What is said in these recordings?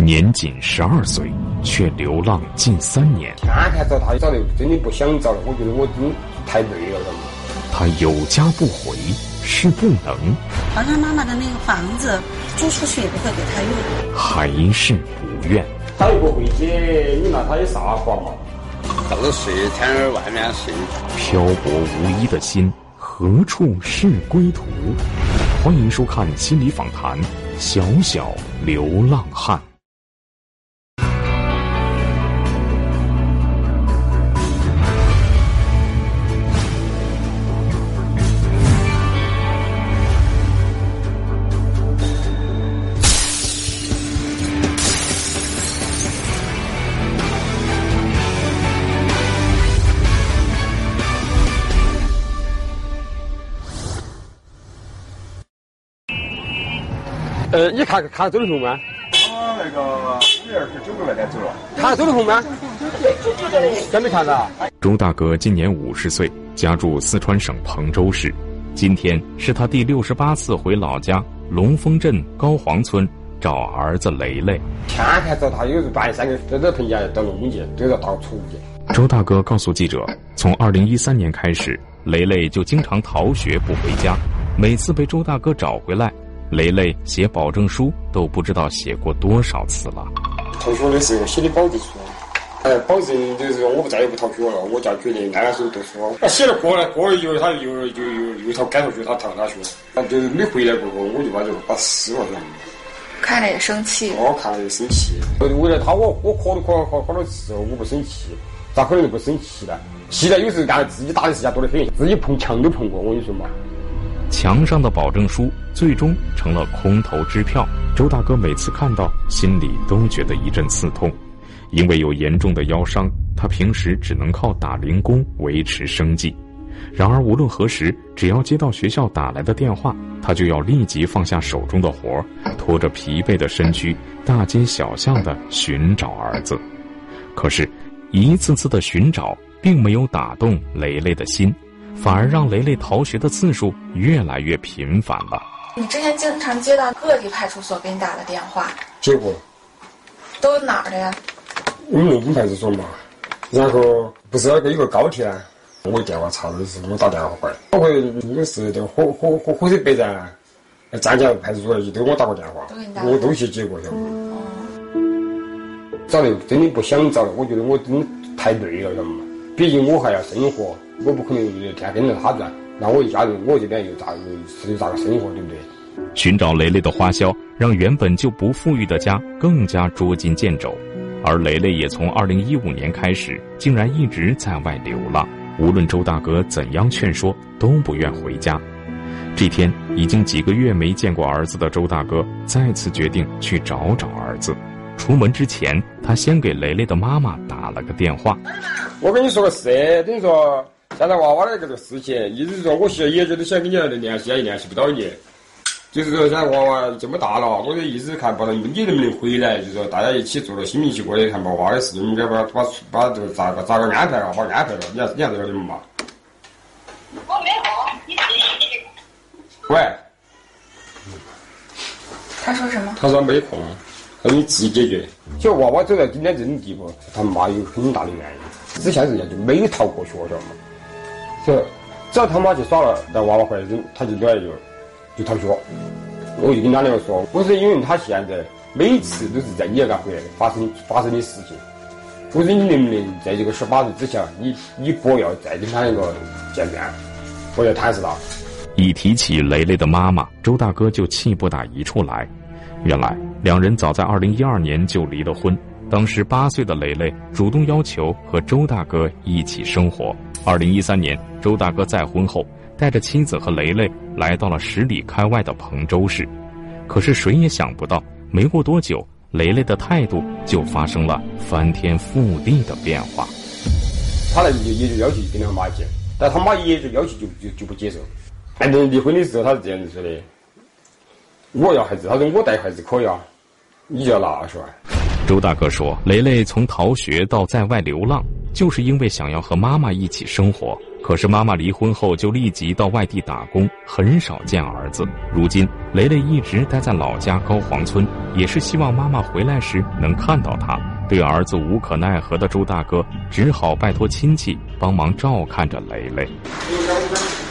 年仅十二岁，却流浪近三年。天天找他找的真的不想找了，我觉得我真太累了，他有家不回，是不能，把他妈妈的那个房子租出去也不会给他用，还是不愿。他又不回去，你拿他有啥法嘛？到处睡，天天外面睡。漂泊无依的心，何处是归途？欢迎收看心理访谈，《小小流浪汉》。呃，你看看周立红吗？我那个五月二十九个那天走了。看周立红吗？真没看到。周大哥今年五十岁，家住四川省彭州市。今天是他第六十八次回老家龙峰镇高黄村找儿子雷雷。天天找他，有时半夜三更在这棚家到农门去，都要到处去。周大哥告诉记者，从二零一三年开始，雷雷就经常逃学不回家，每次被周大哥找回来。雷雷写保证书都不知道写过多少次了。逃学的时候写的保证书，哎，保证就是说我不再也不逃学了，我就要决定安安心读书。他写了过了，过了以后他又又又又逃赶出去，他逃哪去？他就是没回来过后，我就把这个把撕了，看了也生气。我看了也生气。为了他，我我可都可可好多次，我不生气，咋可能不生气呢？现在有时候干自己打的时间多得很，自己碰墙都碰过，我跟你说嘛。墙上的保证书最终成了空头支票。周大哥每次看到，心里都觉得一阵刺痛，因为有严重的腰伤，他平时只能靠打零工维持生计。然而无论何时，只要接到学校打来的电话，他就要立即放下手中的活，拖着疲惫的身躯，大街小巷的寻找儿子。可是，一次次的寻找并没有打动磊磊的心。反而让雷雷逃学的次数越来越频繁了。你之前经常接到各地派出所给你打的电话，接过，都哪儿的呀？我们龙峰派出所嘛。然后不是那个有个高铁啊，我电话查的是我打电话过来，包括那个是这个火火火火车北站、张家派出所也都给我打过电话，我都去接过，晓得吗？找的真的不想找了，我觉得我真太累了，晓得吗？毕竟我还要生活。我不可能天天跟着他转，那我一家人，我这边又咋又又咋个生活，对不对？寻找雷雷的花销，让原本就不富裕的家更加捉襟见肘，而雷雷也从二零一五年开始，竟然一直在外流浪。无论周大哥怎样劝说，都不愿回家。这天，已经几个月没见过儿子的周大哥，再次决定去找找儿子。出门之前，他先给雷雷的妈妈打了个电话。我跟你说个事，等于说。现在娃娃的这个事情，意思是说，我现在一直都想跟你联系，也联系不到你。就是说，现在娃娃这么大了，我的意思是看，不能你能不能回来？就是说，大家一起做了心平气和的看娃娃的事，应该把把把这个咋个咋个安排啊？把安排了，你还你看这个的嘛？我没空，你自己去。喂。他说什么？他说没空，他说你自己解决。就娃娃走到今天这种地步，他妈有很大的原因。之前人家就没有逃过学，晓得吗？是，只要他妈去耍了，那娃娃回来就他就转来就就逃学。我就跟他两个说，我说因为他现在每次都是在你那回来发生发生的事情。我说你能不能在这个十八岁之前，你你不要再跟他两个见面，我要探视他。一提起雷雷的妈妈，周大哥就气不打一处来。原来两人早在二零一二年就离了婚。当时八岁的雷雷主动要求和周大哥一起生活。二零一三年，周大哥再婚后，带着妻子和雷雷来到了十里开外的彭州市。可是谁也想不到，没过多久，雷雷的态度就发生了翻天覆地的变化。他来就也就要求跟他妈见，但他妈也就要求就就就不接受。反正离婚的时候他是这样子说的：我要孩子，他说我带孩子可以啊，你就要拿二十万。周大哥说，雷雷从逃学到在外流浪。就是因为想要和妈妈一起生活。可是妈妈离婚后就立即到外地打工，很少见儿子。如今雷雷一直待在老家高黄村，也是希望妈妈回来时能看到他。对儿子无可奈何的周大哥，只好拜托亲戚帮忙照看着雷雷。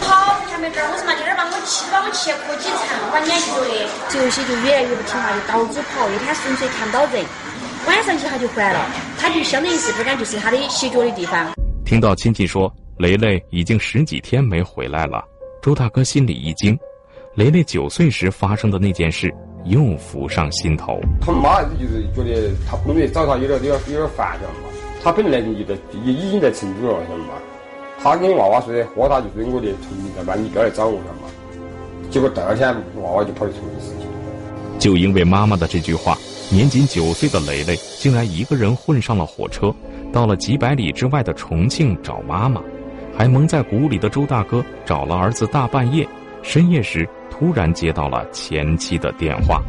好，小妹儿，我是嘛，今儿把我骑，把我骑过几层，把脸去做的。这些就越来越不听话，就到处跑，一天纯粹看不到人。晚上去他就回来了，他就相当于是不敢就是他的歇脚的地方。听到亲戚说雷雷已经十几天没回来了，周大哥心里一惊。雷雷九岁时发生的那件事又浮上心头。他妈就是觉得他不能找他有点有点有点烦，晓得嘛？他本来就在已已经在成都了，晓得嘛？他跟娃娃说的，和他就是我的同名在嘛，你不要来找我，晓得嘛？结果第二天娃娃就跑去重庆事情。就因为妈妈的这句话。年仅九岁的蕾蕾竟然一个人混上了火车，到了几百里之外的重庆找妈妈，还蒙在鼓里的周大哥找了儿子大半夜，深夜时突然接到了前妻的电话。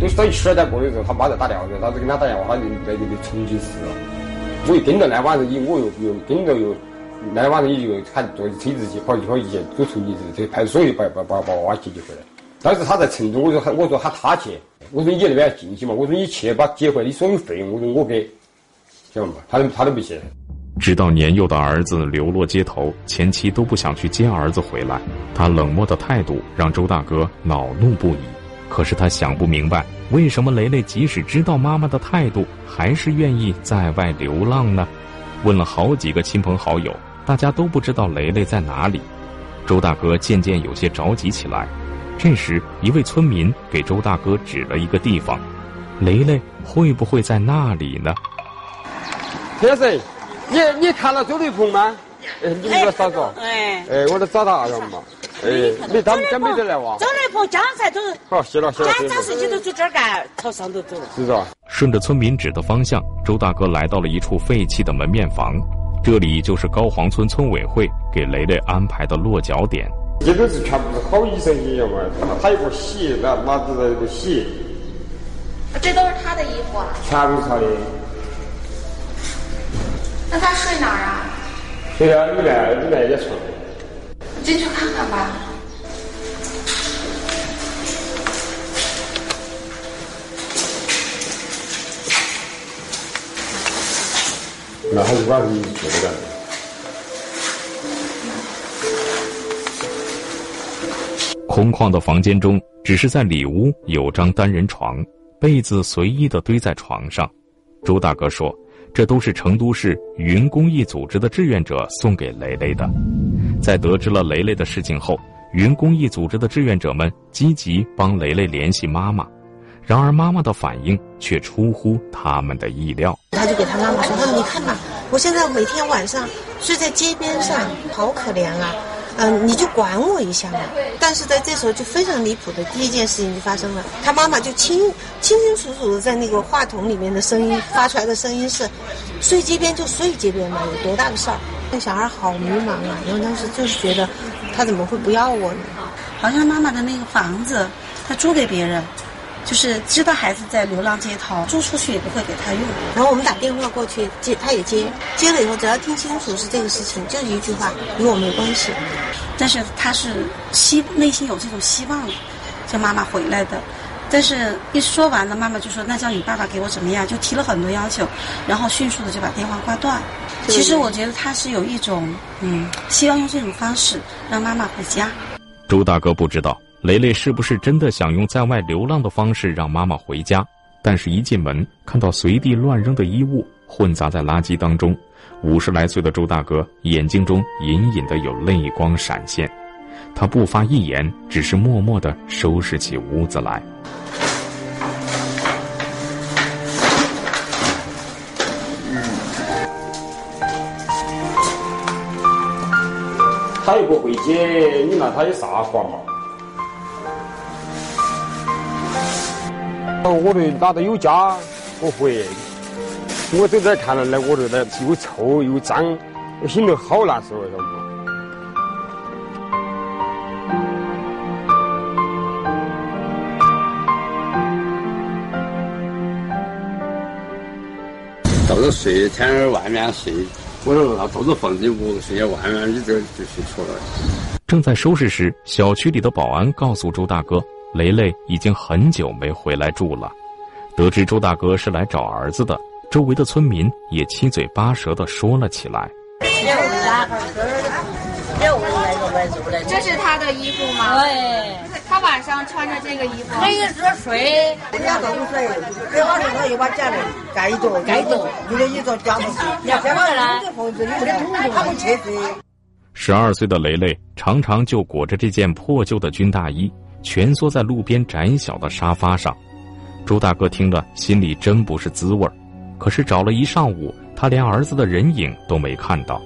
都是到十二点过的时候，他妈在打电话，老子给他打电话，他就在那个重庆市。我又跟着那晚上，我又又跟着又那晚上也就喊坐车子去跑去跑一去走重庆市，这派出所又把把把把娃娃接起回来。当时他在成都，我说喊我说喊他去。我说你那边进去嘛？我说你去把结婚，你所有费用我说我给，晓得吗？他都他都不去。直到年幼的儿子流落街头，前妻都不想去接儿子回来，他冷漠的态度让周大哥恼怒不已。可是他想不明白，为什么雷雷即使知道妈妈的态度，还是愿意在外流浪呢？问了好几个亲朋好友，大家都不知道雷雷在哪里。周大哥渐渐有些着急起来。这时，一位村民给周大哥指了一个地方，雷雷会不会在那里呢？先生，你你看了周雷鹏吗？哎，你们少说。哎，哎，我都找他了嘛。哎，没他们家没得来哇。周雷鹏家才都好，谢了谢了。家事情都走这儿干，朝上头走。是啊？顺着村民指的方向，周大哥来到了一处废弃的门面房，这里就是高黄村村委会给雷雷安排的落脚点。这都是全部是好医生一样嘛，他一个洗，那拿着在这洗。这都是他的衣服啊？全部是他的。那他睡哪儿啊？睡在里面里面一床。进去看看吧。那还是晚上睡的。空旷的房间中，只是在里屋有张单人床，被子随意的堆在床上。朱大哥说：“这都是成都市云公益组织的志愿者送给雷雷的。”在得知了雷雷的事情后，云公益组织的志愿者们积极帮雷雷联系妈妈，然而妈妈的反应却出乎他们的意料。他就给他妈妈说：“他说你看吧，我现在每天晚上睡在街边上，好可怜啊。”嗯，你就管我一下嘛。但是在这时候就非常离谱的第一件事情就发生了，他妈妈就清清清楚楚的在那个话筒里面的声音发出来的声音是，睡街边就睡街边嘛，有多大的事儿？那小孩好迷茫啊，因为当时就是觉得，他怎么会不要我呢？好像妈妈的那个房子，他租给别人。就是知道孩子在流浪街头，租出去也不会给他用。然后我们打电话过去接，他也接，接了以后只要听清楚是这个事情，就一句话，与我没关系。但是他是希内心有这种希望，叫妈妈回来的。但是一说完了，妈妈就说：“那叫你爸爸给我怎么样？”就提了很多要求，然后迅速的就把电话挂断。其实我觉得他是有一种嗯，希望用这种方式让妈妈回家。周大哥不知道。雷雷是不是真的想用在外流浪的方式让妈妈回家？但是，一进门看到随地乱扔的衣物混杂在垃圾当中，五十来岁的周大哥眼睛中隐隐的有泪光闪现。他不发一言，只是默默的收拾起屋子来。他又不回去，你拿他有啥法嘛？我们哪都有家，我回。我都在看了那，我这那又臭又脏，我心里好难受，晓得不？到处睡，天天外面睡，我说他都是放进屋睡在外面，你这就睡错了。正在收拾时，小区里的保安告诉周大哥，雷雷已经很久没回来住了。得知周大哥是来找儿子的，周围的村民也七嘴八舌的说了起来。这是他的衣服吗？对，他晚上穿着这个衣服。没有热水，人家冻水，给好了他又把家里盖着，盖的房子里没得桶他不去水。十二岁的雷雷常常就裹着这件破旧的军大衣，蜷缩在路边窄小的沙发上。朱大哥听了，心里真不是滋味。可是找了一上午，他连儿子的人影都没看到。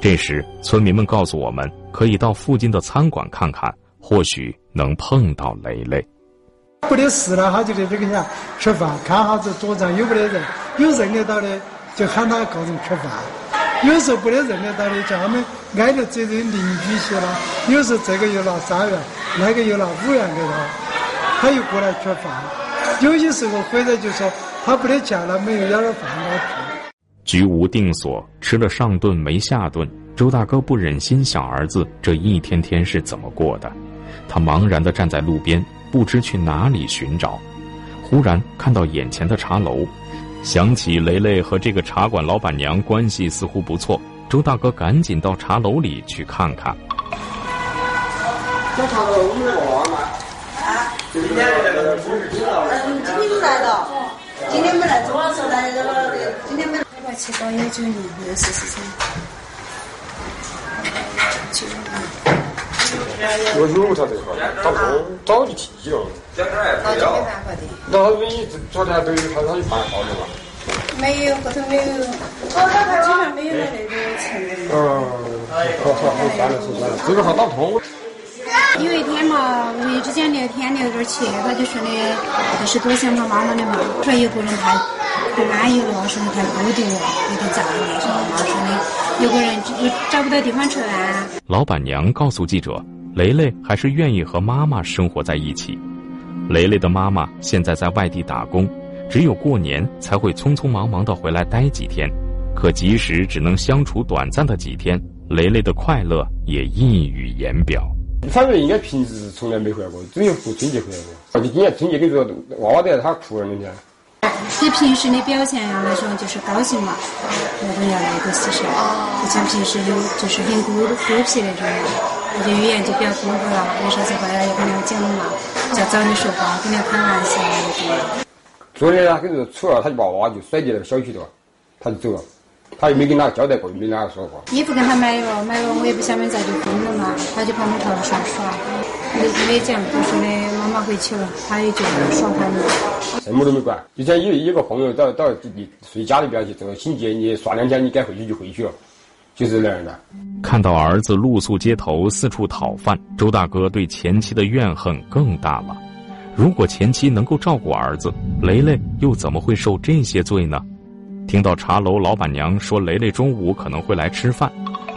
这时，村民们告诉我们，可以到附近的餐馆看看，或许能碰到雷雷。不得事了，他就在这个下吃饭，看哈子桌上有没得人，有认得到的就喊他告人吃饭。有时候不得认得到的，叫他们挨着这些邻居些了。有时候这个又拿三元，那个又拿五元给他，他又过来吃饭。有些时候回来就说他不得钱了，没有要点饭给他吃。居无定所，吃了上顿没下顿。周大哥不忍心想儿子这一天天是怎么过的，他茫然地站在路边，不知去哪里寻找。忽然看到眼前的茶楼，想起雷雷和这个茶馆老板娘关系似乎不错，周大哥赶紧到茶楼里去看看。这茶楼我们过吗？啊，今天来今天来的，今天没来，周老师来这个，今天没。七八幺九零六十四岁，九我有他这个，早就提了。没办法的。那你昨天都有他，他就办好。没有，后头没有，他基本没有那个。嗯，好好好，算了算了，这个。有一天嘛，无意之间聊天聊点起，他就说的，还是多想他妈妈的嘛，说有个人太太安逸了，说的太孤独了，有点杂念，说妈说的，有个人又找不到地方吃饭。老板娘告诉记者，雷雷还是愿意和妈妈生活在一起。雷雷的妈妈现在在外地打工，只有过年才会匆匆忙忙的回来待几天，可即使只能相处短暂的几天，雷雷的快乐也溢于言表。反正应该平时是从来没回来过，只有过春节回来过。而且今年春节跟着娃娃在他哭了那天。以平时的表现来说，就是高兴嘛，那种要那个事情，不像平时有就是很孤孤僻那种，那就语言就比较丰富了。有啥子话要跟人讲嘛，就找你说话，跟人开玩笑那种。昨天他跟着出了，他就把娃娃就甩进那个小区头，他就走了。他也没跟他交代过，也没跟他说过。衣服跟他买了，买了我也不晓得咋就分了嘛，他就跑我头上耍。没没讲，就说的妈妈回去了，他也就耍他了。什么都没管。就像有一个朋友到到自己睡家里边去，这个星期你耍两天，你该回去就回去了，就是那样的。看到儿子露宿街头，四处讨饭，周大哥对前妻的怨恨更大了。如果前妻能够照顾儿子，雷雷又怎么会受这些罪呢？听到茶楼老板娘说雷雷中午可能会来吃饭，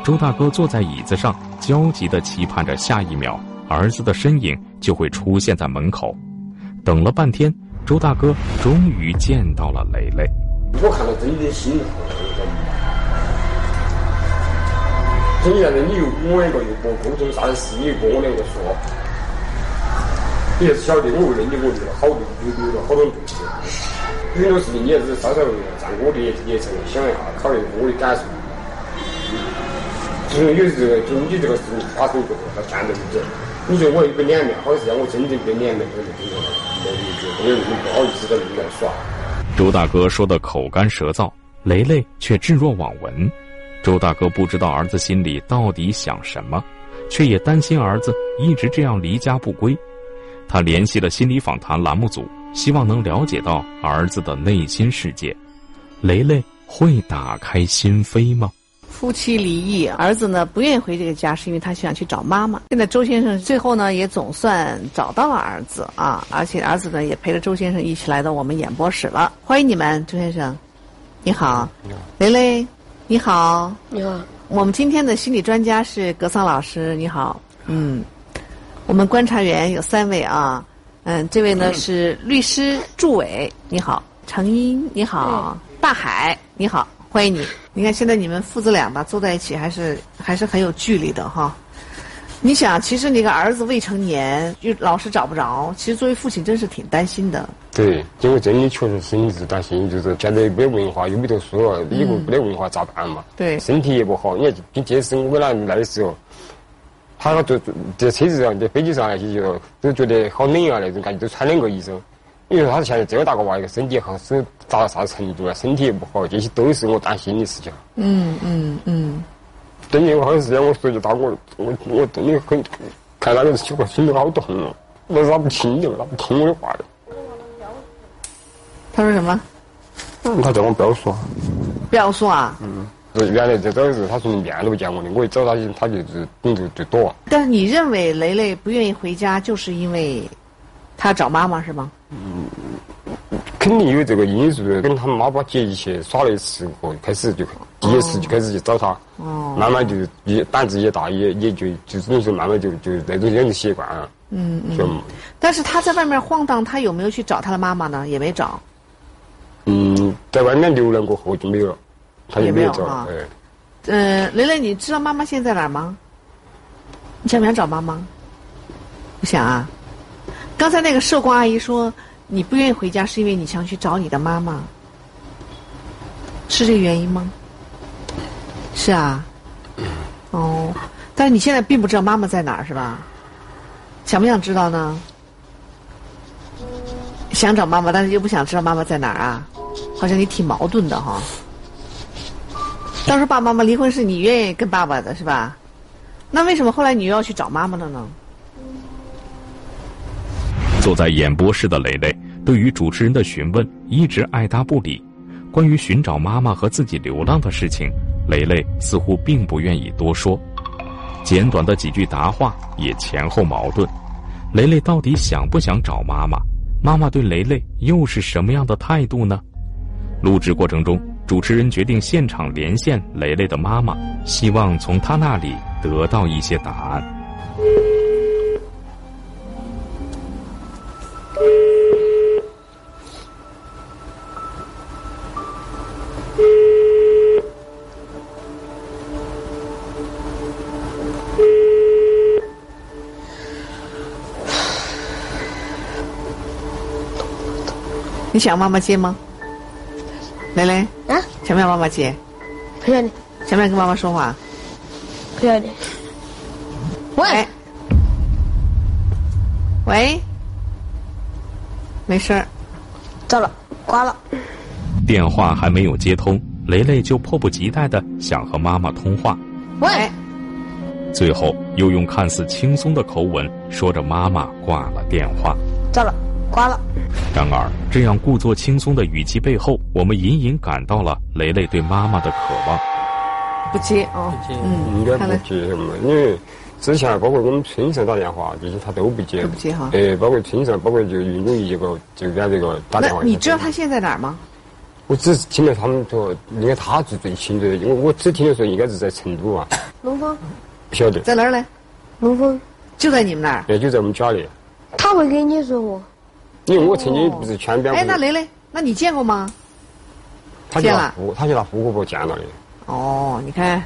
周大哥坐在椅子上，焦急地期盼着下一秒儿子的身影就会出现在门口。等了半天，周大哥终于见到了雷雷。我看到真的心疼，真现在你又我一个又不沟通啥子事，你又跟我两个说，你也是晓得我为了你，我遇了好多有有了好多东西。很多事情你也是稍稍站我的立场想一下，考虑我的感受。就是有这个，就你这个事情发生过后，他站在为止，你说我一个脸面，好是让我真正的脸面，我就真的没，有那么不好意思在那里来耍。周大哥说的口干舌燥，雷雷却置若罔闻。周大哥不知道儿子心里到底想什么，却也担心儿子一直这样离家不归。他联系了心理访谈栏目组。希望能了解到儿子的内心世界，雷雷会打开心扉吗？夫妻离异，儿子呢不愿意回这个家，是因为他想去找妈妈。现在周先生最后呢也总算找到了儿子啊，而且儿子呢也陪着周先生一起来到我们演播室了。欢迎你们，周先生，你好，你好，雷雷，你好，你好。我们今天的心理专家是格桑老师，你好，嗯，我们观察员有三位啊。嗯，这位呢是律师祝伟，你好，程英，你好，大海，你好，欢迎你。你看现在你们父子俩吧，坐在一起还是还是很有距离的哈。你想，其实你个儿子未成年，又老是找不着，其实作为父亲真是挺担心的。对，因为真的确实是你是担心，就是现在没文化，又没读书了，以后没得文化咋办嘛？对，身体也不好。你看，并且是我俩来的时候，他坐在车子上、在飞机上那些就都觉得好冷啊，那种感觉都穿两个衣裳。你说他现在这么大个娃，一个身体好是达到啥程度啊？身体也不好，这些都是我担心的事情。嗯嗯嗯。等你我好像是我说句大我我我真的很看那个情况心里好痛啊，我拉不清的，拉不通我的话的。他说什么？他叫我不要说。不要说啊。嗯。原来这都是他从面都不见我的，我一找他，他就就就躲。但是你认为雷雷不愿意回家，就是因为他找妈妈是吗？嗯。肯定有这个因素，跟他妈妈姐一起耍的时候，开始就第一次就开始去找他，哦慢慢就也胆子也大，也也就就只能说慢慢就就那种养成习惯了。嗯嗯。但是他在外面晃荡，他有没有去找他的妈妈呢？也没找。嗯，在外面流浪过后就没有了，他也没有找。哎。嗯，蕾蕾，你知道妈妈现在在哪儿吗？你想不想找妈妈？不想啊。刚才那个社工阿姨说。你不愿意回家，是因为你想去找你的妈妈，是这个原因吗？是啊，哦，但是你现在并不知道妈妈在哪儿，是吧？想不想知道呢？想找妈妈，但是又不想知道妈妈在哪儿啊？好像你挺矛盾的哈。当时爸爸妈妈离婚是你愿意跟爸爸的是吧？那为什么后来你又要去找妈妈了呢？坐在演播室的蕾蕾，对于主持人的询问一直爱答不理。关于寻找妈妈和自己流浪的事情，蕾蕾似乎并不愿意多说。简短的几句答话也前后矛盾。蕾蕾到底想不想找妈妈？妈妈对蕾蕾又是什么样的态度呢？录制过程中，主持人决定现场连线蕾蕾的妈妈，希望从她那里得到一些答案。你想妈妈接吗？蕾蕾啊，想不想妈妈接？不要你。想不想跟妈妈说话？不要你。喂。喂。没事儿。糟了，挂了。电话还没有接通，蕾蕾就迫不及待的想和妈妈通话。喂。最后又用看似轻松的口吻说着：“妈妈挂了电话。”糟了。挂了。然而，这样故作轻松的语气背后，我们隐隐感到了雷雷对妈妈的渴望。不接啊，嗯，应该不接什么？因为之前包括我们村上打电话，这些他都不接。都不接哈。哎，包括村上，包括就运动一个，就给这个打电话。你知道他现在哪儿吗？我只是听了他们说，应该他是最清楚的，因为我只听的说应该是在成都啊。龙峰。不晓得。在哪儿呢？龙峰。就在你们那儿。对，就在我们家里。他会跟你说我。因为我曾经不是全边。哎，那雷雷，那你见过吗？他见了。他去拿户口簿见了的。哦，你看，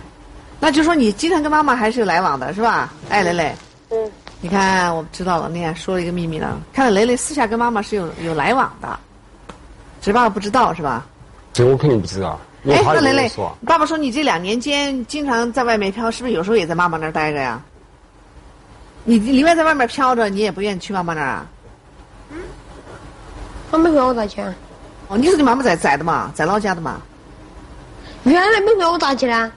那就说你经常跟妈妈还是有来往的，是吧？哎，雷雷。嗯。你看，我知道了。你看，说了一个秘密了。看来雷雷私下跟妈妈是有有来往的，只是爸爸不知道，是吧？这我肯定不知道。哎，那雷雷，爸爸说你这两年间经常在外面飘，是不是有时候也在妈妈那儿待着呀？你宁愿在外面飘着，你也不愿意去妈妈那儿啊？他没回我打钱。哦，你说你妈妈在在的嘛，在老家的嘛？原来没回我打钱呢。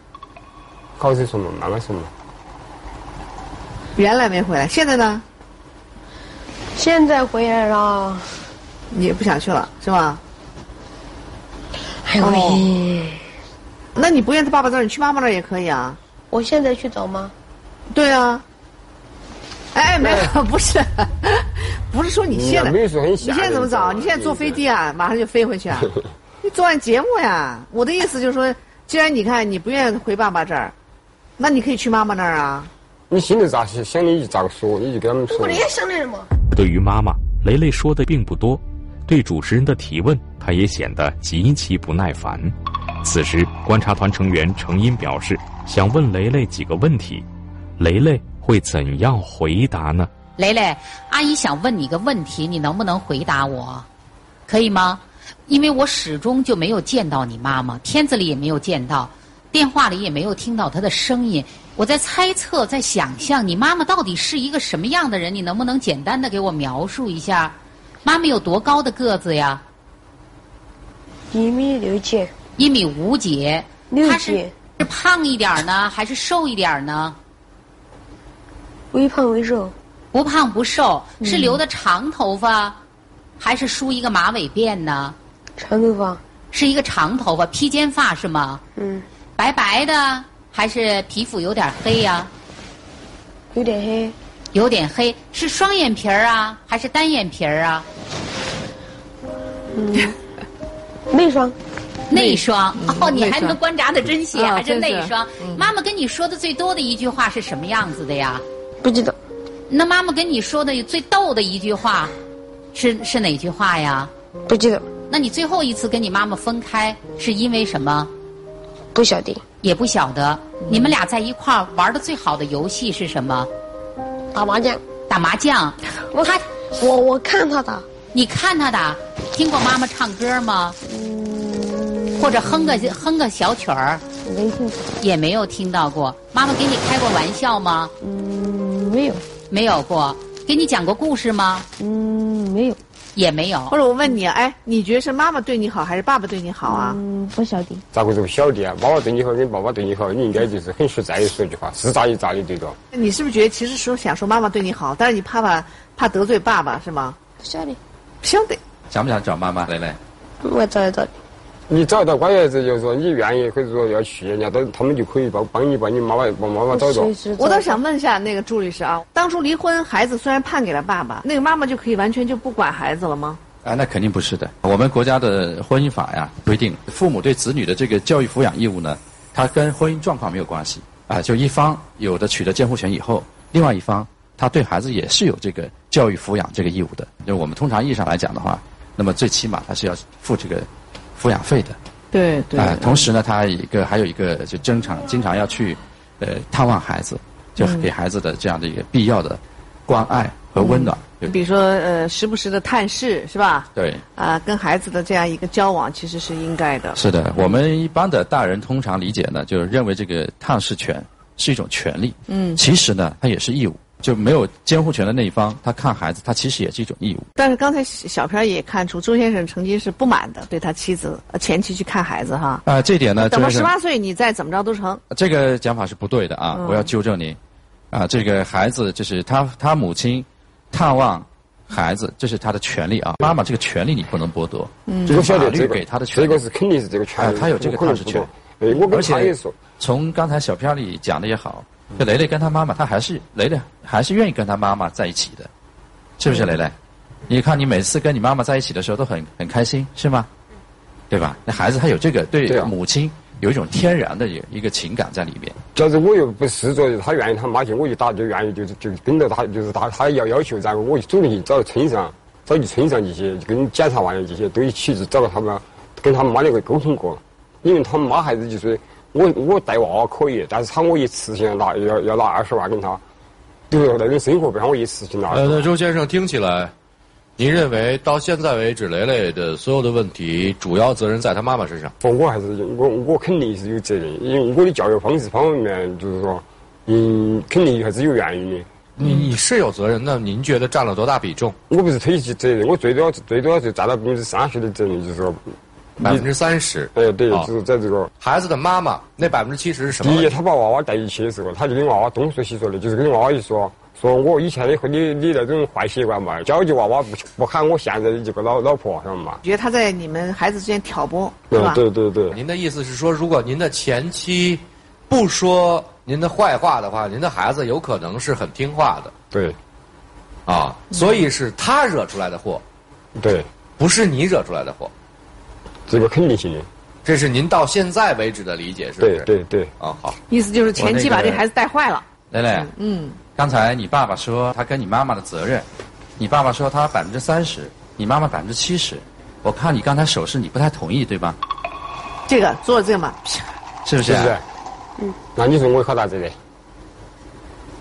考试说嘛，慢慢说嘛。原来没回来，现在呢？现在回来了。你也不想去了，是吧？哎呦喂！那你不愿意在爸爸这儿，你去妈妈那儿也可以啊。我现在去找吗？对啊。哎，没有，不是，不是说你现在，你现在怎么找？你现在坐飞机啊，马上就飞回去啊？你做完节目呀？我的意思就是说，既然你看你不愿意回爸爸这儿，那你可以去妈妈那儿啊。你心里咋想的？就咋个说？你就跟他们说。我也想的什么？对于妈妈，雷雷说的并不多。对主持人的提问，他也显得极其不耐烦。此时，观察团成员程音表示想问雷雷几个问题，雷雷会怎样回答呢？雷雷，阿姨想问你个问题，你能不能回答我？可以吗？因为我始终就没有见到你妈妈，片子里也没有见到，电话里也没有听到她的声音。我在猜测，在想象你妈妈到底是一个什么样的人？你能不能简单的给我描述一下？妈妈有多高的个子呀？一米六几。一米五几。六几。是胖一点呢，还是瘦一点呢？微胖微瘦。不胖不瘦，是留的长头发，还是梳一个马尾辫呢？长头发。是一个长头发，披肩发是吗？嗯。白白的。还是皮肤有点黑呀，有点黑，有点黑，是双眼皮儿啊，还是单眼皮儿啊？嗯，内双，内双。哦，你还能观察的真细，还是内双？妈妈跟你说的最多的一句话是什么样子的呀？不记得。那妈妈跟你说的最逗的一句话，是是哪句话呀？不记得。那你最后一次跟你妈妈分开是因为什么？不晓得。也不晓得，你们俩在一块儿玩的最好的游戏是什么？打麻将。打麻将。我他，我我看他打。你看他打，听过妈妈唱歌吗？嗯。或者哼个哼个小曲儿。没听。也没有听到过。妈妈给你开过玩笑吗？嗯，没有。没有过。给你讲过故事吗？嗯，没有。也没有。或者我问你，哎，你觉得是妈妈对你好，还是爸爸对你好啊？嗯，不晓得。咋个就不晓得啊？妈妈对你好，跟爸爸对你好，你应该就是很实在的说一句话，是咋就咋的对着。你是不是觉得其实说想说妈妈对你好，但是你怕怕怕得罪爸爸是吗？不晓得。不晓得。想不想找妈妈？蕾蕾。我找一找。你找到关键是就是说你愿意或者说要去，人家都他们就可以帮帮你把你妈妈帮妈妈找着。我倒想问一下那个朱律师啊，当初离婚，孩子虽然判给了爸爸，那个妈妈就可以完全就不管孩子了吗？啊，那肯定不是的。我们国家的婚姻法呀规定，父母对子女的这个教育抚养义务呢，它跟婚姻状况没有关系。啊，就一方有的取得监护权以后，另外一方他对孩子也是有这个教育抚养这个义务的。就我们通常意义上来讲的话，那么最起码他是要负这个抚养费的。对对。啊，同时呢，他一个还有一个就经常经常要去，呃，探望孩子，就给孩子的这样的一个必要的关爱和温暖。比如说，呃，时不时的探视是吧？对。啊，跟孩子的这样一个交往，其实是应该的。是的，我们一般的大人通常理解呢，就是认为这个探视权是一种权利。嗯。其实呢，它也是义务。就没有监护权的那一方，他看孩子，他其实也是一种义务。但是刚才小片也看出，周先生曾经是不满的，对他妻子前妻去看孩子哈。啊，这点呢，等到十八岁，你再怎么着都成。这个讲法是不对的啊！我要纠正您。啊，这个孩子就是他，他母亲。探望孩子，这是他的权利啊！妈妈这个权利你不能剥夺，嗯这个法律给他的权利。这个是肯定是这个权利，他有这个探视权。而且从刚才小片里讲的也好，这雷雷跟他妈妈，他还是雷雷还是愿意跟他妈妈在一起的，是不是雷雷？你看你每次跟你妈妈在一起的时候都很很开心，是吗？对吧？那孩子他有这个对母亲。有一种天然的一一个情感在里面。假如我又不是说他愿意他妈去，我就打就愿意就就跟着他，就是他他要要求，然后我就主动去找村上，找去村上这些跟检查完了这些都一起去找他们，跟他妈两个沟通过。因为他妈孩子就是我我带娃娃可以，但是他我一次性拿要要拿二十万给他，对那种生活费我一次性拿。呃，那周先生听起来。您认为到现在为止，雷雷的所有的问题，主要责任在他妈妈身上？不我还是我我肯定是有责任，因为我的教育方式方面，就是说，嗯，肯定还是有原因的。你你是有责任，那您觉得占了多大比重？我不是推卸责任，我最多最多就占到百分之三十的责任，就是说，百分之三十。哎，对，就是在这个孩子的妈妈那百分之七十是什么？第一，他把娃娃带一起的时候，他就跟娃娃东说西说的，就是跟娃娃一说。说我以前的和你你那种坏习惯嘛，教育娃娃不不喊我现在的这个老老婆，晓得嘛？觉得他在你们孩子之间挑拨，是吧？对对对。您的意思是说，如果您的前妻不说您的坏话的话，您的孩子有可能是很听话的。对。啊，所以是他惹出来的祸。对。不是你惹出来的祸。这个肯定性的。这是您到现在为止的理解，是不是？对对对。啊，好。意思就是前妻把这孩子带坏了。蕾蕾，嗯。刚才你爸爸说他跟你妈妈的责任，你爸爸说他百分之三十，你妈妈百分之七十。我看你刚才手势，你不太同意，对吧？这个做这个嘛，是不是？是不是？嗯。那你说我考大这的？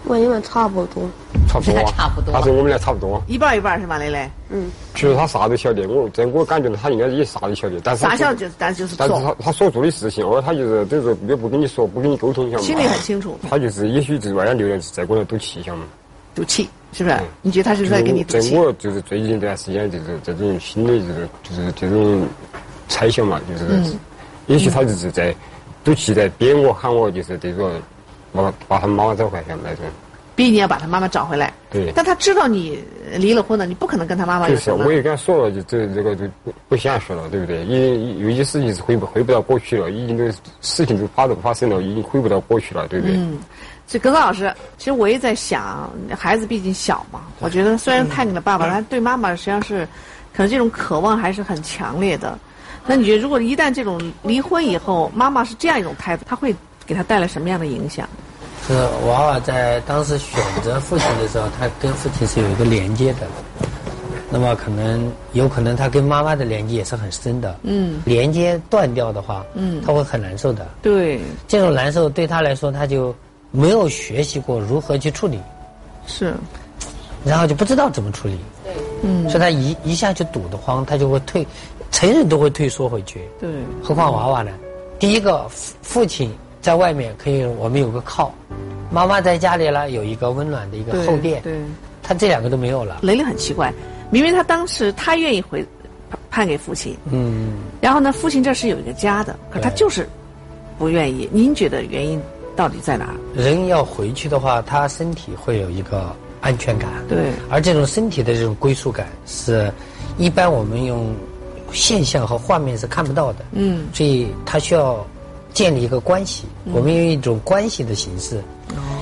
我你们差不多。差不多。差不多。他说我们俩差不多。一半一半是吧，蕾蕾？嗯。其实他啥都晓得，我在我感觉他应该也啥都晓得，但是啥晓得，但就是但是他他所做的事情，哦，他就是等于说也不跟你说，不跟你沟通，晓得吗？心里很清楚。他就是也许就是外边流量在过来赌气，晓得吗？赌气是不是？你觉得他是在跟你赌气？在我就是最近一段时间，就是这种新的就是就是这种猜想嘛，就是也许他就是在赌气，在逼我喊我，就是这个把把他妈妈找回来那种。逼你要把他妈妈找回来。对。但他知道你离了婚了，你不可能跟他妈妈就是，我也跟他说了，就这这个就不不现实了，对不对？因有些事情是回不回不到过去了，已经都事情都发都发生了，已经回不到过去了，对不对？嗯。这耿老师，其实我也在想，孩子毕竟小嘛，我觉得虽然叛逆了爸爸，但对妈妈实际上是，可能这种渴望还是很强烈的。那你觉得，如果一旦这种离婚以后，妈妈是这样一种态度，他会给他带来什么样的影响？是娃娃在当时选择父亲的时候，他跟父亲是有一个连接的。那么可能有可能他跟妈妈的连接也是很深的。嗯。连接断掉的话，嗯，他会很难受的。对。这种难受对他来说，他就没有学习过如何去处理。是。然后就不知道怎么处理。对。嗯。所以他一一下就堵得慌，他就会退，成人都会退缩回去。对。何况娃娃呢？第一个父父亲。在外面可以，我们有个靠；妈妈在家里呢，有一个温暖的一个后殿。对，他这两个都没有了。雷雷很奇怪，明明他当时他愿意回判给父亲，嗯，然后呢，父亲这是有一个家的，可他就是不愿意。您觉得原因到底在哪？人要回去的话，他身体会有一个安全感。对，而这种身体的这种归属感是，一般我们用现象和画面是看不到的。嗯，所以他需要。建立一个关系，我们用一种关系的形式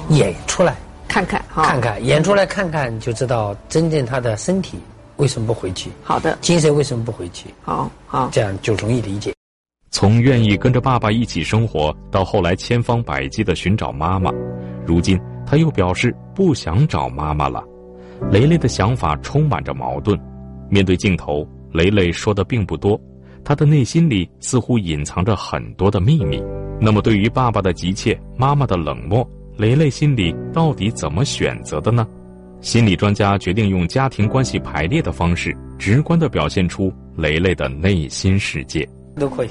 演出来，看看，看看，演出来看看，就知道真正他的身体为什么不回去。好的，精神为什么不回去？好好，这样就容易理解。从愿意跟着爸爸一起生活，到后来千方百计的寻找妈妈，如今他又表示不想找妈妈了。雷雷的想法充满着矛盾。面对镜头，雷雷说的并不多。他的内心里似乎隐藏着很多的秘密。那么，对于爸爸的急切、妈妈的冷漠，雷雷心里到底怎么选择的呢？心理专家决定用家庭关系排列的方式，直观的表现出雷雷的内心世界。都可以，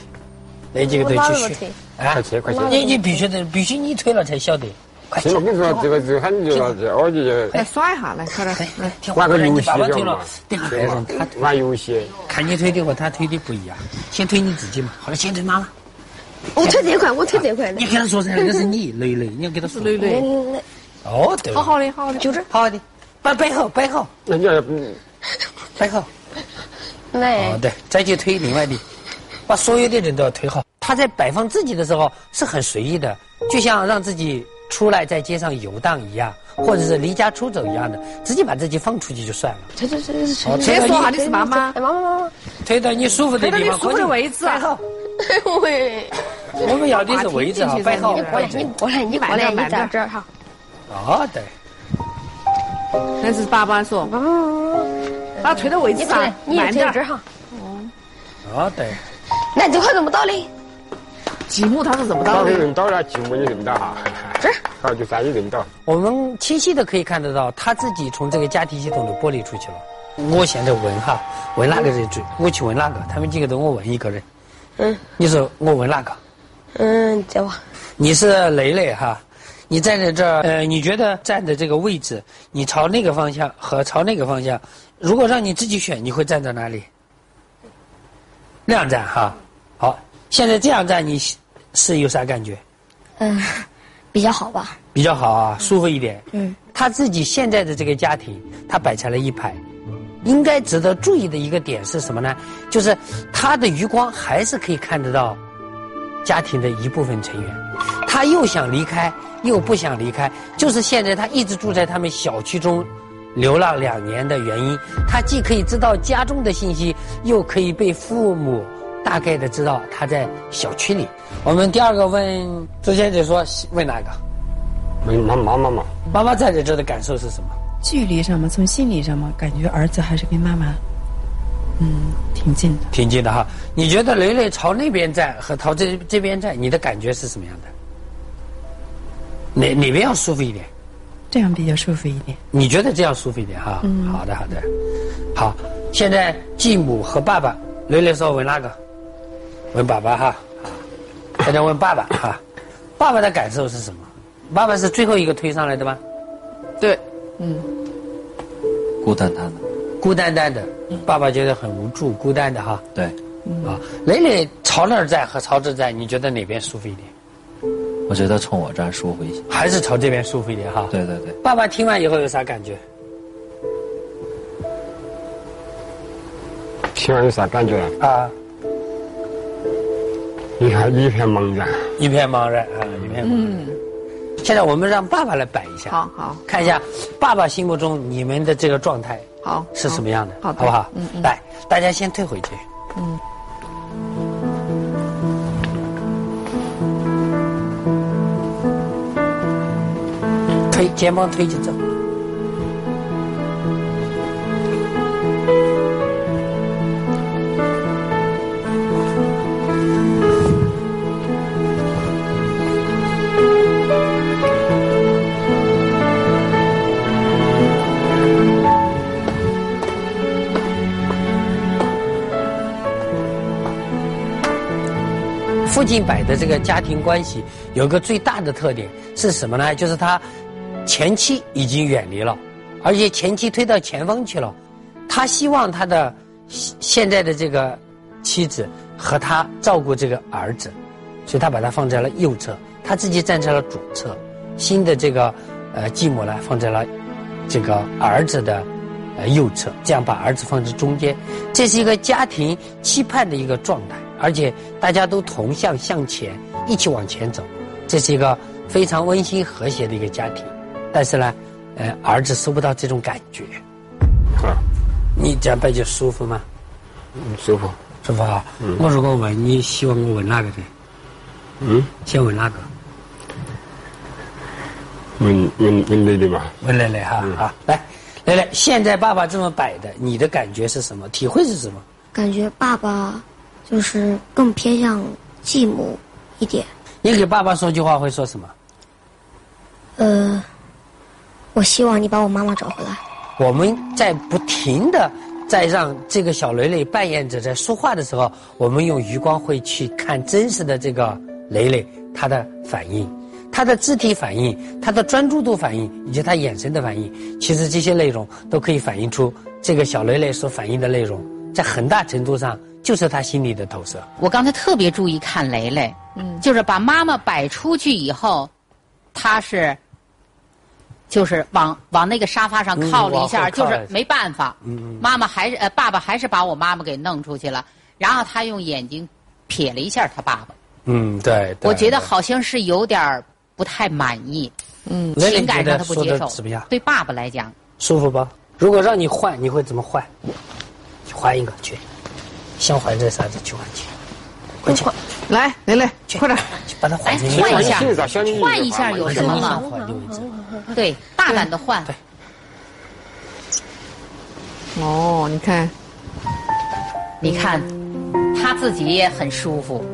哪几个都继续。快去快去！你你必须得必须你推了才晓得。行，我跟你说，这个这个喊你就去，我就来耍一下，来快点，来玩个游戏，爸爸推了，等下他玩游戏。看你推的和他推的不一样，先推你自己嘛，好了先推妈妈。我推这块，我推这块。你跟他说噻，那是你蕾蕾，你要跟他说。蕾蕾。哦，对。好好的，好的，就这，好好的，摆摆好，摆好。那你要摆好。来。哦，对，再去推另外的，把所有的人都要推好。他在摆放自己的时候是很随意的，就像让自己。出来在街上游荡一样，或者是离家出走一样的，直接把自己放出去就算了。推推推推，先说哈，你是妈妈，妈妈妈妈，推到你舒服的地方，舒服的位置，摆好。喂，我们要的是位置哈，摆好。你过 来，你过来，你过来，你在这儿哈。啊，对。那是爸爸说，把推到位置上，慢点儿哈。哦。哦，对。那这块怎么倒的？积木它是怎么倒的？认到了，积木你认到哈。这好，就算你认到。我们清晰的可以看得到，他自己从这个家庭系统里剥离出去了。我现在问哈，问哪个人最？我去问哪个？他们几个都我问一个人。嗯。你说我问哪个？嗯，这我。你是蕾蕾哈，你站在这儿，呃，你觉得站的这个位置，你朝那个方向和朝那个方向，如果让你自己选，你会站在哪里？那样站哈，好。现在这样站，你是有啥感觉？嗯，比较好吧。比较好啊，舒服一点。嗯。他自己现在的这个家庭，他摆成了一排，应该值得注意的一个点是什么呢？就是他的余光还是可以看得到家庭的一部分成员，他又想离开，又不想离开，就是现在他一直住在他们小区中流浪两年的原因。他既可以知道家中的信息，又可以被父母。大概的知道他在小区里。我们第二个问周先生说问哪个？问妈妈妈妈。妈妈在这的感受是什么？距离上嘛，从心理上嘛，感觉儿子还是跟妈妈，嗯，挺挺近的。挺近的哈。你觉得雷雷朝那边站和朝这这边站，你的感觉是什么样的？哪哪边要舒服一点？这样比较舒服一点。你觉得这样舒服一点哈？嗯好的，好的。好，现在继母和爸爸，雷雷说问哪个？问爸爸哈。好，大家问爸爸哈。爸爸的感受是什么？爸爸是最后一个推上来的吗？对，嗯，孤单单的。孤单单的，爸爸觉得很无助、孤单的哈。对，啊，磊磊朝那儿站和朝这儿站，你觉得哪边舒服一点？我觉得冲我这儿舒服一些。还是朝这边舒服一点哈？对对对。爸爸听完以后有啥感觉？听完有啥感觉啊？啊，一看一片茫然。一片茫然啊，一片茫然。嗯，现在我们让爸爸来摆一下，好好看一下爸爸心目中你们的这个状态好是什么样的，好的不好？嗯嗯来，大家先退回去。嗯，推肩膀推起走。父亲摆的这个家庭关系有个最大的特点是什么呢？就是他前妻已经远离了，而且前妻推到前方去了。他希望他的现现在的这个妻子和他照顾这个儿子，所以他把他放在了右侧，他自己站在了左侧。新的这个呃继母呢放在了这个儿子的呃右侧，这样把儿子放在中间，这是一个家庭期盼的一个状态。而且大家都同向向前，一起往前走，这是一个非常温馨和谐的一个家庭。但是呢，呃，儿子收不到这种感觉。啊，你这样摆就舒服吗？嗯，舒服。舒服啊！嗯我如果问你，希望我问哪个的？嗯，先问哪个？问问问蕾蕾吧。问蕾蕾哈啊，来，蕾蕾，现在爸爸这么摆的，你的感觉是什么？体会是什么？感觉爸爸就是更偏向继母一点。你给爸爸说句话会说什么？呃，我希望你把我妈妈找回来。我们在不停的在让这个小蕾蕾扮演者在说话的时候，我们用余光会去看真实的这个蕾蕾她的反应，她的肢体反应，她的专注度反应，以及她眼神的反应。其实这些内容都可以反映出这个小蕾蕾所反映的内容，在很大程度上就是他心里的投射。我刚才特别注意看雷雷，嗯，就是把妈妈摆出去以后，他是，就是往往那个沙发上靠了一下，就是没办法，嗯嗯。妈妈还是呃爸爸还是把我妈妈给弄出去了，然后他用眼睛瞥了一下他爸爸，嗯，对，对我觉得好像是有点儿不太满意，嗯。蕾蕾情感上他不接受。怎么样？对爸爸来讲，舒服吧？如果让你换，你会怎么换？换一个去，想换这啥子去换去，快去，来，蕾蕾，快点，把它换哎成换一下换一下有什么吗？对，大胆的换。哦，你看，你看，他自己也很舒服，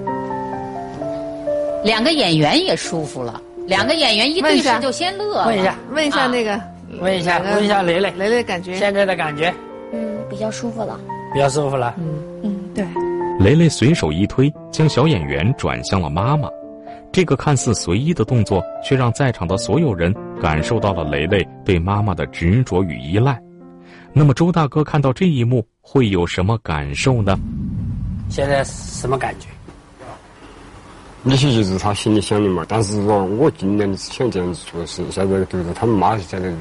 两个演员也舒服了，两个演员一对视就先乐了。问一下，问一下啊那个，问一下，问一下蕾蕾，蕾蕾感觉现在的感觉嗯，比较舒服了。比较舒服了。嗯嗯，对。雷雷随手一推，将小演员转向了妈妈。这个看似随意的动作，却让在场的所有人感受到了雷雷对妈妈的执着与依赖。那么，周大哥看到这一幕会有什么感受呢？现在什么感觉？那些就是他心里想的嘛。但是说，我尽量想这样子做事。现在就是他们妈现在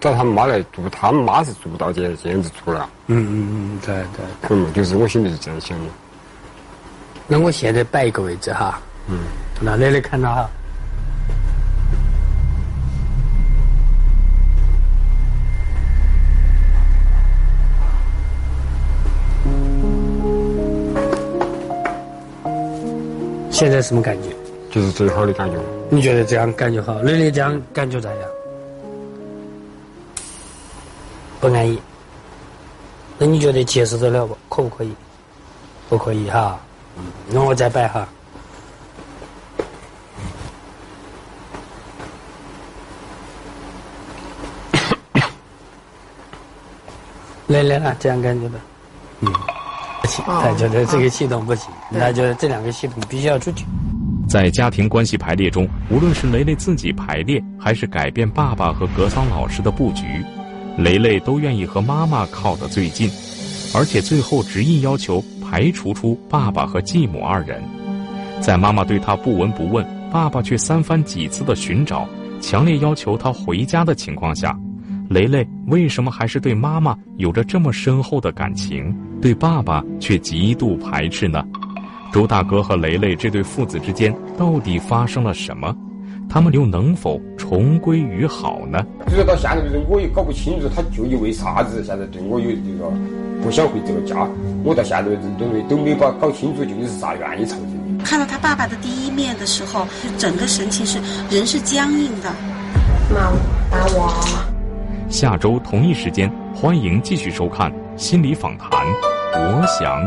把找他们妈来做，他们妈是做不到这这样子做了。嗯嗯嗯，对对。可能就是我心里是这样想的。那我现在摆一个位置哈，嗯，那蕾蕾看到哈。现在什么感觉？就是最好的感觉。你觉得这样感觉好？蕾蕾这样感觉咋样？不安逸。那你觉得接受得了不？可不可以？不可以哈。嗯，那我再摆哈。来来来，这样感觉的，嗯，不行，他觉得这个系统不行，他觉得这两个系统必须要出去。在家庭关系排列中，无论是雷雷自己排列，还是改变爸爸和格桑老师的布局，雷雷都愿意和妈妈靠得最近，而且最后执意要求排除出爸爸和继母二人。在妈妈对他不闻不问，爸爸却三番几次的寻找，强烈要求他回家的情况下。雷雷为什么还是对妈妈有着这么深厚的感情，对爸爸却极度排斥呢？周大哥和雷雷这对父子之间到底发生了什么？他们又能否重归于好呢？直到现在为止，我也搞不清楚他究竟为啥子现在对我有这个不想回这个家。我到现在为止都没都没把搞清楚究竟是啥原因造成的。看到他爸爸的第一面的时候，就整个神情是人是僵硬的。妈，打我。下周同一时间，欢迎继续收看《心理访谈》，我想。